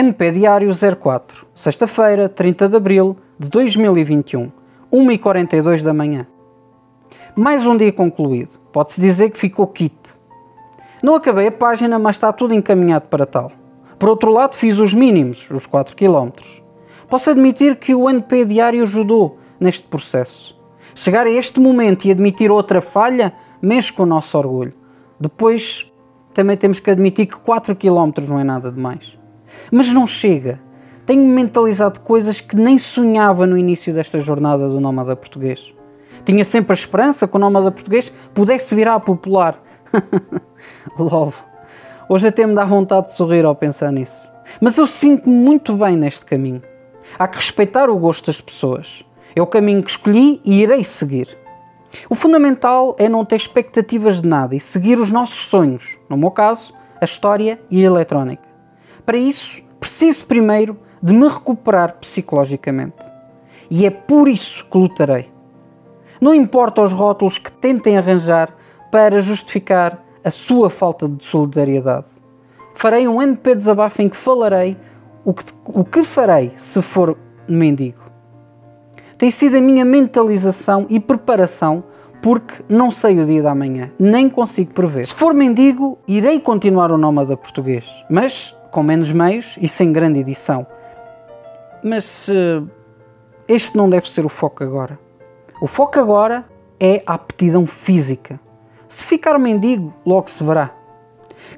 NP Diário 04, sexta-feira, 30 de abril de 2021, 1h42 da manhã. Mais um dia concluído. Pode-se dizer que ficou kit. Não acabei a página, mas está tudo encaminhado para tal. Por outro lado, fiz os mínimos, os 4 km. Posso admitir que o NP Diário ajudou neste processo. Chegar a este momento e admitir outra falha mexe com o nosso orgulho. Depois, também temos que admitir que 4 km não é nada demais. Mas não chega. Tenho mentalizado coisas que nem sonhava no início desta jornada do Nómada Português. Tinha sempre a esperança que o Nómada Português pudesse virar popular. LOL. Hoje até me dá vontade de sorrir ao pensar nisso. Mas eu sinto-me muito bem neste caminho. Há que respeitar o gosto das pessoas. É o caminho que escolhi e irei seguir. O fundamental é não ter expectativas de nada e seguir os nossos sonhos, no meu caso, a história e a eletrónica. Para isso, preciso primeiro de me recuperar psicologicamente. E é por isso que lutarei. Não importa os rótulos que tentem arranjar para justificar a sua falta de solidariedade. Farei um NP desabafo em que falarei o que, o que farei se for mendigo. Tem sido a minha mentalização e preparação porque não sei o dia da manhã, nem consigo prever. Se for mendigo, irei continuar o nómada português, mas com menos meios e sem grande edição. Mas uh, este não deve ser o foco agora. O foco agora é a aptidão física. Se ficar mendigo, logo se verá.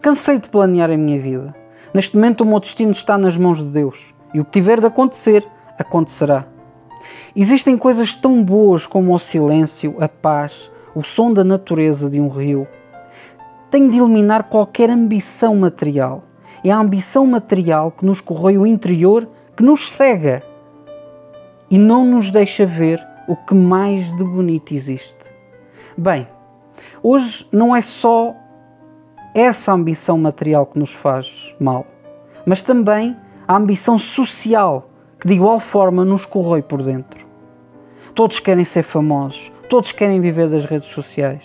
Cansei de planear a minha vida. Neste momento, o meu destino está nas mãos de Deus e o que tiver de acontecer, acontecerá. Existem coisas tão boas como o silêncio, a paz, o som da natureza de um rio. Tenho de eliminar qualquer ambição material. É a ambição material que nos corrói o interior, que nos cega e não nos deixa ver o que mais de bonito existe. Bem, hoje não é só essa ambição material que nos faz mal, mas também a ambição social que de igual forma nos corrói por dentro. Todos querem ser famosos, todos querem viver das redes sociais.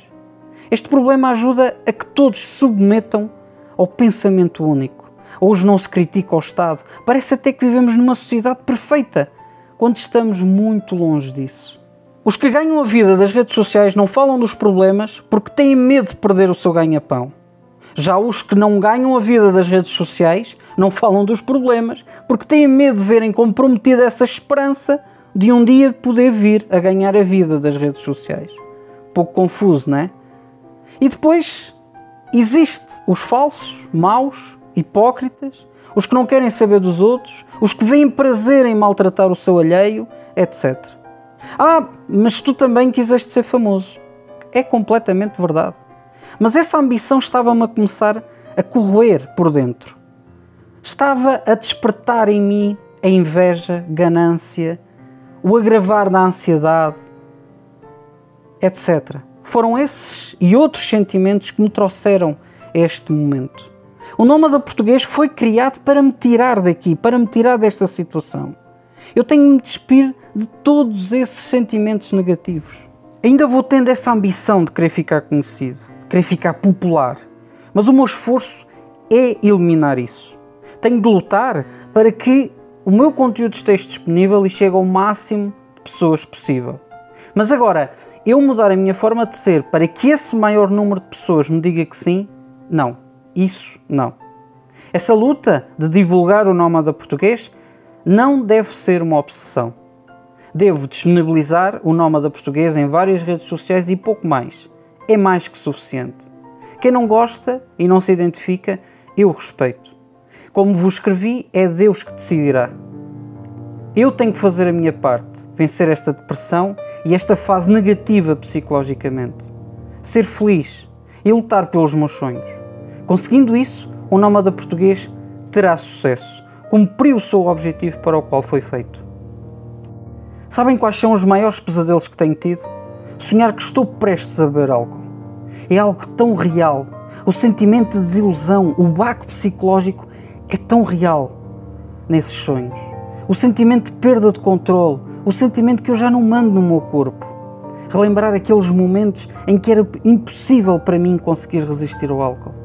Este problema ajuda a que todos se submetam ao pensamento único. Hoje não se critica o Estado. Parece até que vivemos numa sociedade perfeita, quando estamos muito longe disso. Os que ganham a vida das redes sociais não falam dos problemas porque têm medo de perder o seu ganha-pão. Já os que não ganham a vida das redes sociais não falam dos problemas porque têm medo de verem comprometida essa esperança de um dia poder vir a ganhar a vida das redes sociais. Pouco confuso, não é? E depois existe os falsos, maus, hipócritas, os que não querem saber dos outros, os que veem prazer em maltratar o seu alheio, etc. Ah, mas tu também quiseste ser famoso. É completamente verdade. Mas essa ambição estava-me a começar a corroer por dentro. Estava a despertar em mim a inveja, ganância, o agravar da ansiedade, etc. Foram esses e outros sentimentos que me trouxeram a este momento. O Nómada Português foi criado para me tirar daqui, para me tirar desta situação. Eu tenho de me despir de todos esses sentimentos negativos. Ainda vou tendo essa ambição de querer ficar conhecido querer ficar popular. Mas o meu esforço é eliminar isso. Tenho de lutar para que o meu conteúdo esteja disponível e chegue ao máximo de pessoas possível. Mas agora, eu mudar a minha forma de ser para que esse maior número de pessoas me diga que sim, não. Isso não. Essa luta de divulgar o nómada português não deve ser uma obsessão. Devo disponibilizar o nómada português em várias redes sociais e pouco mais é mais que suficiente. Quem não gosta e não se identifica, eu respeito. Como vos escrevi, é Deus que decidirá. Eu tenho que fazer a minha parte, vencer esta depressão e esta fase negativa psicologicamente. Ser feliz e lutar pelos meus sonhos. Conseguindo isso, o nómada português terá sucesso, cumpriu o seu objetivo para o qual foi feito. Sabem quais são os maiores pesadelos que tenho tido? Sonhar que estou prestes a beber álcool. É algo tão real. O sentimento de desilusão, o baco psicológico é tão real nesses sonhos. O sentimento de perda de controle, o sentimento que eu já não mando no meu corpo. Relembrar aqueles momentos em que era impossível para mim conseguir resistir ao álcool.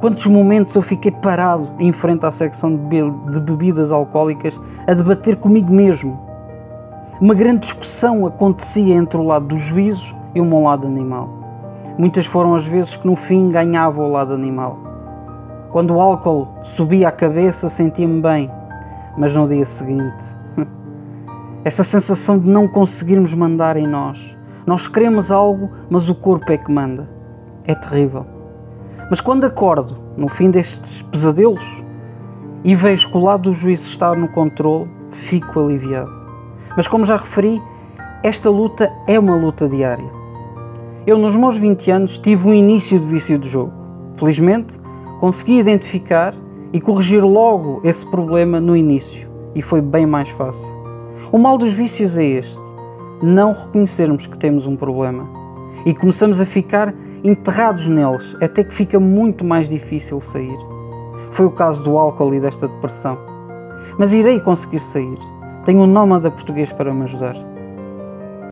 Quantos momentos eu fiquei parado em frente à secção de bebidas alcoólicas a debater comigo mesmo. Uma grande discussão acontecia entre o lado do juízo e o meu lado animal. Muitas foram as vezes que no fim ganhava o lado animal. Quando o álcool subia à cabeça, sentia-me bem, mas no dia seguinte, esta sensação de não conseguirmos mandar em nós. Nós queremos algo, mas o corpo é que manda. É terrível. Mas quando acordo, no fim destes pesadelos, e vejo que o lado do juízo está no controle, fico aliviado. Mas como já referi, esta luta é uma luta diária. Eu, nos meus 20 anos, tive um início de vício de jogo. Felizmente, consegui identificar e corrigir logo esse problema no início, e foi bem mais fácil. O mal dos vícios é este: não reconhecermos que temos um problema e começamos a ficar enterrados neles, até que fica muito mais difícil sair. Foi o caso do álcool e desta depressão. Mas irei conseguir sair. Tenho um nómada português para me ajudar.